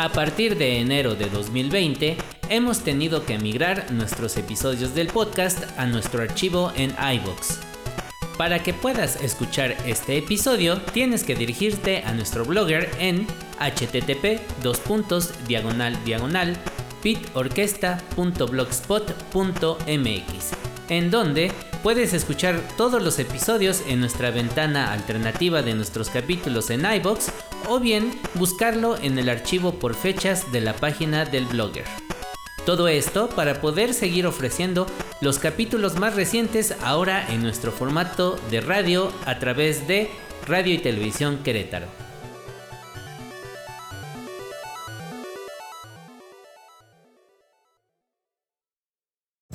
A partir de enero de 2020, hemos tenido que migrar nuestros episodios del podcast a nuestro archivo en iVoox. Para que puedas escuchar este episodio, tienes que dirigirte a nuestro blogger en http diagonal en donde puedes escuchar todos los episodios en nuestra ventana alternativa de nuestros capítulos en iBox o bien buscarlo en el archivo por fechas de la página del blogger. Todo esto para poder seguir ofreciendo los capítulos más recientes ahora en nuestro formato de radio a través de Radio y Televisión Querétaro.